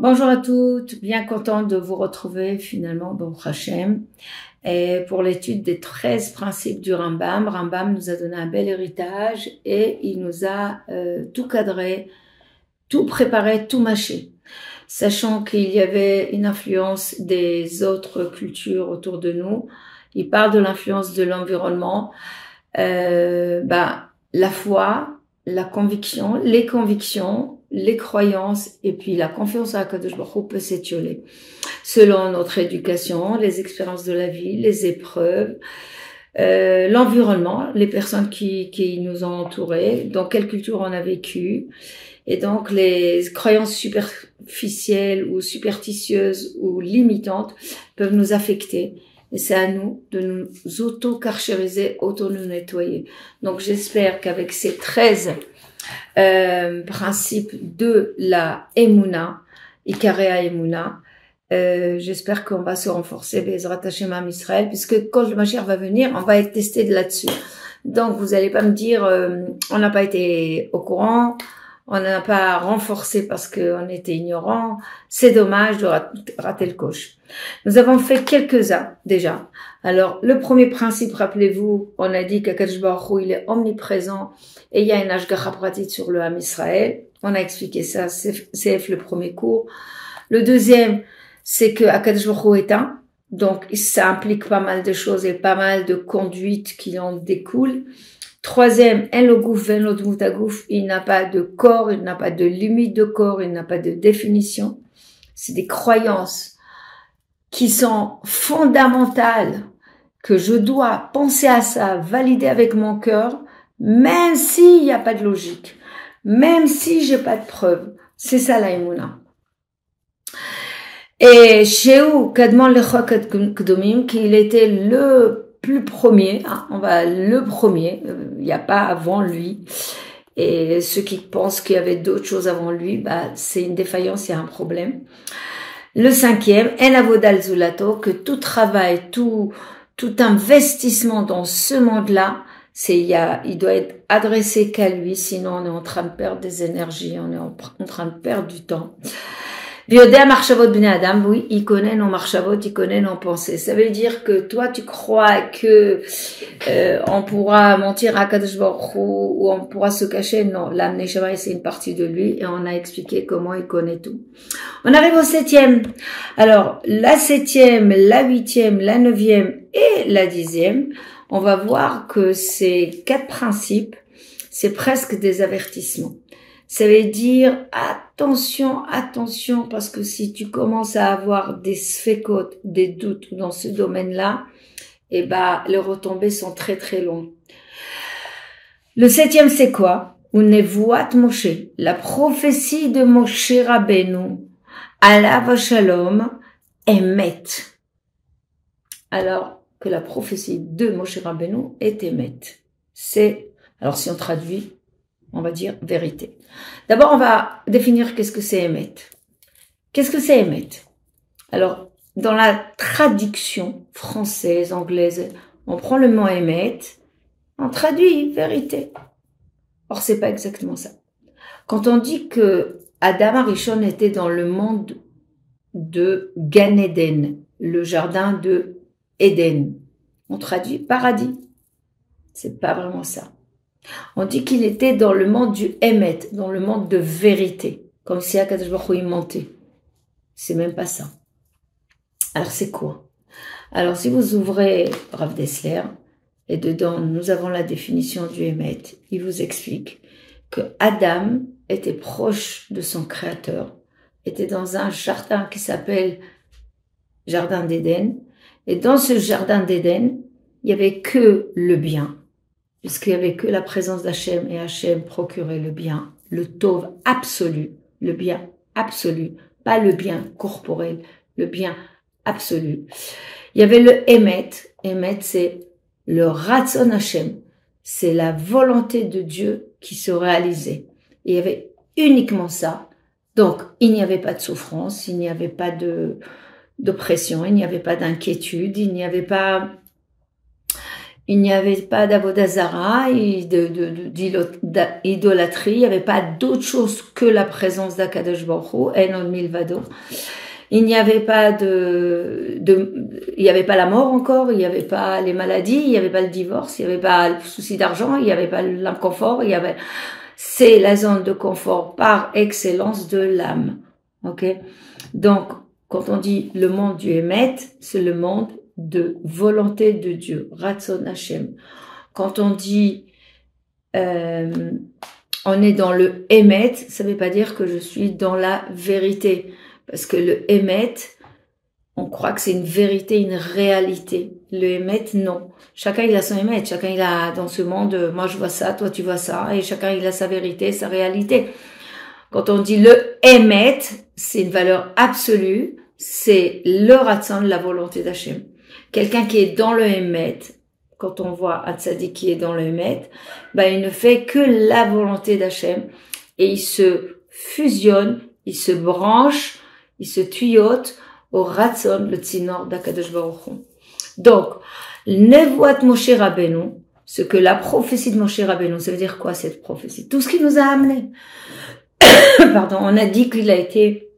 Bonjour à toutes, bien contente de vous retrouver finalement, bon Hachem, et pour l'étude des 13 principes du Rambam. Rambam nous a donné un bel héritage et il nous a euh, tout cadré, tout préparé, tout mâché. Sachant qu'il y avait une influence des autres cultures autour de nous, il parle de l'influence de l'environnement, euh, bah, la foi, la conviction, les convictions, les croyances et puis la confiance à Kadosh Baruch peut s'étioler selon notre éducation, les expériences de la vie, les épreuves, euh, l'environnement, les personnes qui, qui nous ont entourés, dans quelle culture on a vécu, et donc les croyances superficielles ou superstitieuses ou limitantes peuvent nous affecter. Et c'est à nous de nous auto-carchériser, auto-nous nettoyer. Donc j'espère qu'avec ces 13 euh, principe de la Emouna, Ikarea Emouna. Euh, J'espère qu'on va se renforcer les Hashem Israël, puisque quand le Mashiach va venir, on va être testé de là-dessus. Donc vous allez pas me dire, euh, on n'a pas été au courant, on n'a pas renforcé parce qu'on était ignorant. C'est dommage de rater le coche. Nous avons fait quelques-uns déjà. Alors, le premier principe, rappelez-vous, on a dit qu'Akadosh Baruch il est omniprésent et il y a une Ashgacha pratique sur le Ham Israël. On a expliqué ça, c'est le premier cours. Le deuxième, c'est que Akadosh Baruch est un. Donc, ça implique pas mal de choses et pas mal de conduites qui en découlent. Troisième, il n'a pas de corps, il n'a pas de limite de corps, il n'a pas de définition. C'est des croyances qui sont fondamentales, que je dois penser à ça, valider avec mon cœur, même s'il n'y a pas de logique, même si j'ai pas de preuves. C'est ça l'aïmouna. Et chez où, qu'il était le plus premier, hein, on va le premier, euh, il n'y a pas avant lui. Et ceux qui pensent qu'il y avait d'autres choses avant lui, bah, c'est une défaillance, il y a un problème. Le cinquième, en avodal zulato, que tout travail, tout, investissement dans ce monde-là, c'est, il y il doit être adressé qu'à lui, sinon on est en train de perdre des énergies, on est en train de perdre du temps. Oui, il connaît nos marchavot, il connaît nos pensées. Ça veut dire que toi, tu crois que euh, on pourra mentir à Kadosh ou on pourra se cacher? Non, l'âme c'est une partie de lui et on a expliqué comment il connaît tout. On arrive au septième. Alors, la septième, la huitième, la neuvième et la dixième, on va voir que ces quatre principes, c'est presque des avertissements. Ça veut dire attention, attention, parce que si tu commences à avoir des sphécotes, des doutes dans ce domaine-là, eh ben, les retombées sont très très longues. Le septième, c'est quoi? Unevuat Moshe, la prophétie de Moshe Rabbeinu, Allah Shalom, Emet. Alors que la prophétie de Moshe Rabbeinu est Emet. C'est, alors si on traduit, on va dire vérité. D'abord, on va définir qu'est-ce que c'est émettre. Qu'est-ce que c'est émettre Alors, dans la traduction française, anglaise, on prend le mot émettre, on traduit vérité. Or, c'est pas exactement ça. Quand on dit que Adam Arishon était dans le monde de Gan Eden, le jardin de Éden, on traduit paradis. C'est pas vraiment ça. On dit qu'il était dans le monde du Emet, dans le monde de vérité, comme si Akadosh Baruch mentait. C'est même pas ça. Alors c'est quoi? Alors si vous ouvrez Rav Dessler, et dedans nous avons la définition du Emet, il vous explique que Adam était proche de son créateur, était dans un jardin qui s'appelle Jardin d'Éden, et dans ce jardin d'Éden, il y avait que le bien, puisqu'il n'y avait que la présence d'Hachem et Hachem procurait le bien, le tauve absolu, le bien absolu, pas le bien corporel, le bien absolu. Il y avait le Emet, Emet c'est le Ratzon Hachem, c'est la volonté de Dieu qui se réalisait. il y avait uniquement ça. Donc, il n'y avait pas de souffrance, il n'y avait pas de d'oppression, il n'y avait pas d'inquiétude, il n'y avait pas il n'y avait pas d'avodazara, d'idolâtrie, il n'y avait pas d'autre chose que la présence d'Akadosh Baruch Enon Milvado. Il n'y avait pas de, de, il n'y avait pas la mort encore, il n'y avait pas les maladies, il n'y avait pas le divorce, il n'y avait pas le souci d'argent, il n'y avait pas l'inconfort, il y avait, c'est la zone de confort par excellence de l'âme. Ok? Donc, quand on dit le monde du Hémet, c'est le monde de volonté de Dieu, Ratson Hashem. Quand on dit euh, on est dans le Hémet, ça ne veut pas dire que je suis dans la vérité. Parce que le Hémet, on croit que c'est une vérité, une réalité. Le Hémet, non. Chacun il a son Hémet, chacun il a dans ce monde, moi je vois ça, toi tu vois ça, et chacun il a sa vérité, sa réalité. Quand on dit le Hémet, c'est une valeur absolue, c'est le ratson, la volonté d'Hachem. Quelqu'un qui est dans le Hémet, quand on voit un qui est dans le Hémet, ben, il ne fait que la volonté d'Hachem et il se fusionne, il se branche, il se tuyote au Ratson, le Tzinor d'Akadosh Baruch Donc, Nevoat Moshe Rabbeinu, ce que la prophétie de Moshe Rabbeinu, ça veut dire quoi cette prophétie? Tout ce qui nous a amené. Pardon, on a dit qu'il a été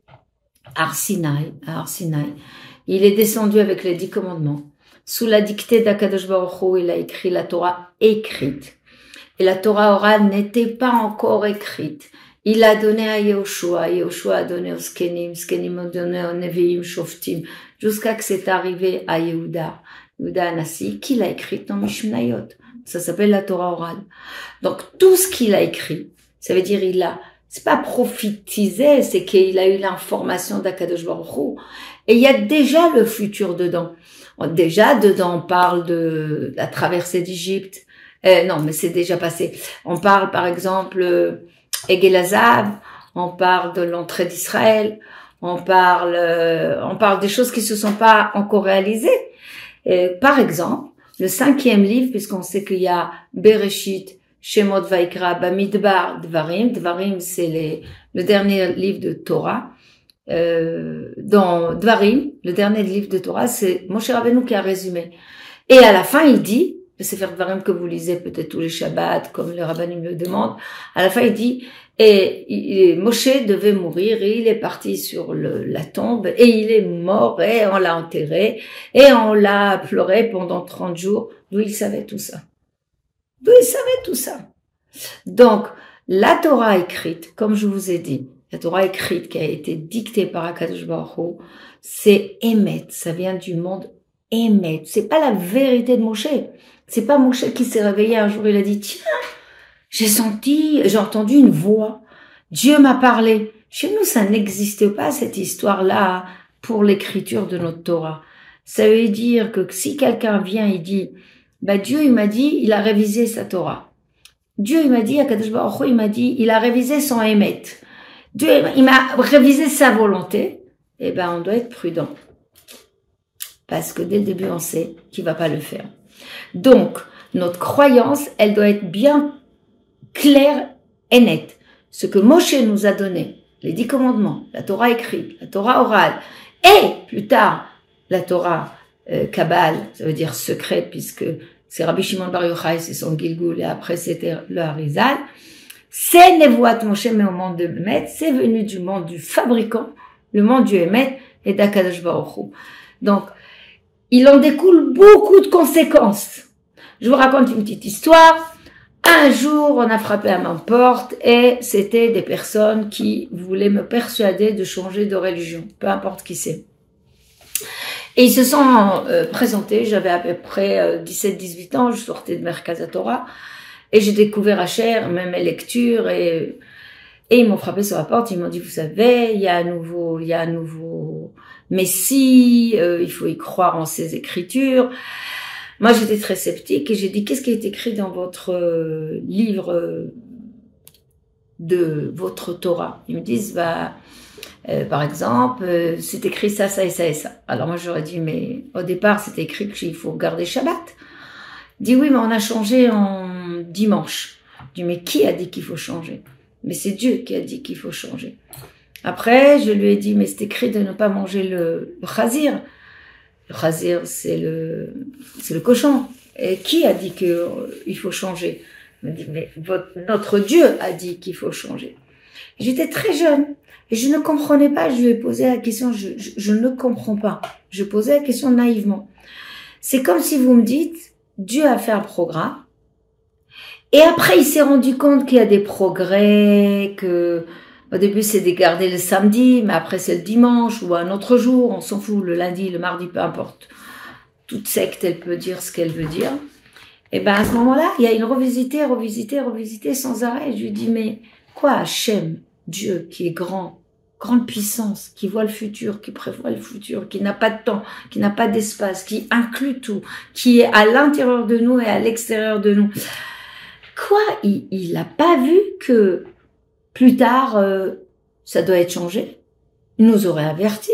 Arsinaï, Arsinaï. Il est descendu avec les dix commandements. Sous la dictée d'Akadosh Baruch Hu, il a écrit la Torah écrite. Et la Torah orale n'était pas encore écrite. Il a donné à Yehoshua, Yehoshua a donné aux Skenim, Skenim ont donné aux Nevi'im, Shoftim, jusqu'à que c'est arrivé à Yehuda, Yehuda Anassi, qu'il a écrit dans Mishnayot. Ça s'appelle la Torah orale. Donc tout ce qu'il a écrit, ça veut dire il a, c'est pas prophétisé, c'est qu'il a eu l'information d'Akadosh Baruch et il y a déjà le futur dedans. Déjà dedans on parle de la traversée d'Égypte. Euh, non, mais c'est déjà passé. On parle par exemple Egelazab, on parle de l'entrée d'Israël, on parle, euh, on parle des choses qui se sont pas encore réalisées. par exemple, le cinquième livre, puisqu'on sait qu'il y a Bereshit, Shemot Vaikra, Bamidbar, Dvarim. Dvarim, c'est le dernier livre de Torah. Euh, dans Dvarim, le dernier livre de Torah, c'est Moshe Rabbeinu qui a résumé. Et à la fin, il dit, c'est faire Dvarim que vous lisez peut-être tous les Shabbats, comme le Rabbanim le demande, à la fin, il dit, et, Moshe devait mourir et il est parti sur la tombe et il est mort et on l'a enterré et on l'a pleuré pendant 30 jours. D'où il savait tout ça D'où il savait tout ça Donc, la Torah écrite, comme je vous ai dit, la Torah écrite qui a été dictée par Akadosh c'est Emet, ça vient du monde Emet. C'est pas la vérité de Moshe. C'est pas Moshe qui s'est réveillé un jour, il a dit, tiens, j'ai senti, j'ai entendu une voix. Dieu m'a parlé. Chez nous, ça n'existe pas, cette histoire-là, pour l'écriture de notre Torah. Ça veut dire que si quelqu'un vient et dit, bah, Dieu, il m'a dit, il a révisé sa Torah. Dieu, il m'a dit, Akadosh Baruch il m'a dit, il a révisé son émet. Dieu, il m'a révisé sa volonté. Eh ben, on doit être prudent. Parce que dès le début, on sait qu'il va pas le faire. Donc, notre croyance, elle doit être bien claire et nette. Ce que Moshe nous a donné, les dix commandements, la Torah écrite, la Torah orale, et plus tard, la Torah euh, Kabbal, ça veut dire secret, puisque c'est Rabbi Shimon Bar Yochai, c'est son Gilgul, et après c'était le Harizal. C'est Nevoat Moshe, monde de Met, c'est venu du monde du fabricant, le monde du Emet et d'Akadosh Donc, il en découle beaucoup de conséquences. Je vous raconte une petite histoire. Un jour, on a frappé à ma porte et c'était des personnes qui voulaient me persuader de changer de religion, peu importe qui c'est. Et ils se sont euh, présentés, j'avais à peu près 17-18 euh, ans, je sortais de Merkazatora, et j'ai découvert Hacher, même mes lectures, et, et ils m'ont frappé sur la porte, ils m'ont dit, vous savez, il y a un nouveau, il y a un nouveau Messie, euh, il faut y croire en ses écritures. Moi, j'étais très sceptique et j'ai dit, qu'est-ce qui est écrit dans votre livre de votre Torah? Ils me disent, bah, euh, par exemple, euh, c'est écrit ça, ça et ça et ça. Alors moi j'aurais dit, mais au départ c'est écrit qu'il faut garder Shabbat. dit oui, mais on a changé en dimanche. Je mais qui a dit qu'il faut changer? Mais c'est Dieu qui a dit qu'il faut changer. Après, je lui ai dit, mais c'est écrit de ne pas manger le, le. Le c'est le, c'est le cochon. Et qui a dit qu'il faut changer? Il me dit, mais notre Dieu a dit qu'il faut changer. J'étais très jeune et je ne comprenais pas. Je lui ai posé la question, je, je ne comprends pas. Je posais la question naïvement. C'est comme si vous me dites, Dieu a fait un programme. Et après, il s'est rendu compte qu'il y a des progrès, que au début c'est de garder le samedi, mais après c'est le dimanche ou un autre jour, on s'en fout, le lundi, le mardi, peu importe. Toute secte, elle peut dire ce qu'elle veut dire. Et ben à ce moment-là, il y a une revisité, revisité, revisité sans arrêt. Je lui dis mais quoi, Hachem, Dieu qui est grand, grande puissance, qui voit le futur, qui prévoit le futur, qui n'a pas de temps, qui n'a pas d'espace, qui inclut tout, qui est à l'intérieur de nous et à l'extérieur de nous. Quoi Il n'a pas vu que plus tard, euh, ça doit être changé. Il nous aurait averti.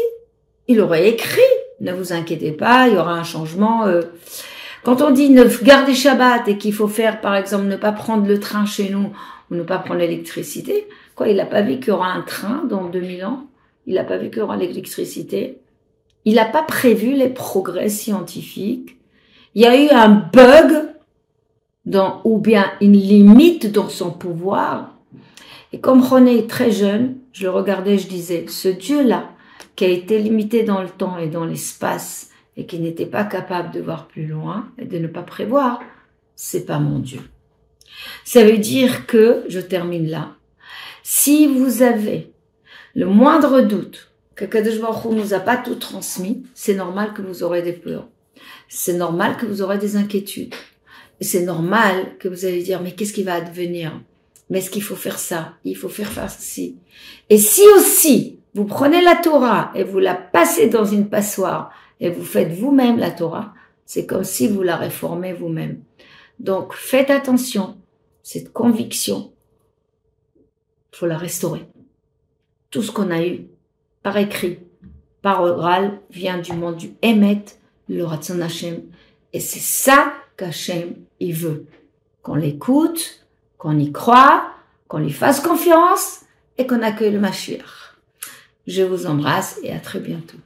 Il aurait écrit. Ne vous inquiétez pas, il y aura un changement. Euh. Quand on dit ne garder Shabbat et qu'il faut faire, par exemple, ne pas prendre le train chez nous ou ne pas prendre l'électricité, quoi, il n'a pas vu qu'il y aura un train dans 2000 ans? Il n'a pas vu qu'il y aura l'électricité? Il n'a pas prévu les progrès scientifiques? Il y a eu un bug dans, ou bien une limite dans son pouvoir et comme René est très jeune, je le regardais, je disais, ce Dieu-là, qui a été limité dans le temps et dans l'espace, et qui n'était pas capable de voir plus loin et de ne pas prévoir, c'est pas mon Dieu. Ça veut dire que, je termine là, si vous avez le moindre doute que Kadosh Baruch nous a pas tout transmis, c'est normal que vous aurez des peurs. C'est normal que vous aurez des inquiétudes. C'est normal que vous allez dire, mais qu'est-ce qui va advenir? mais est-ce qu'il faut faire ça? Il faut faire ça ci. Et si aussi vous prenez la Torah et vous la passez dans une passoire et vous faites vous-même la Torah, c'est comme si vous la réformez vous-même. Donc faites attention, cette conviction, faut la restaurer. Tout ce qu'on a eu par écrit, par oral, vient du monde du Emet, le Ratzon Hashem. Et c'est ça qu'Hachem, il veut. Qu'on l'écoute, qu'on y croit, qu'on lui fasse confiance et qu'on accueille le Mashiach. Je vous embrasse et à très bientôt.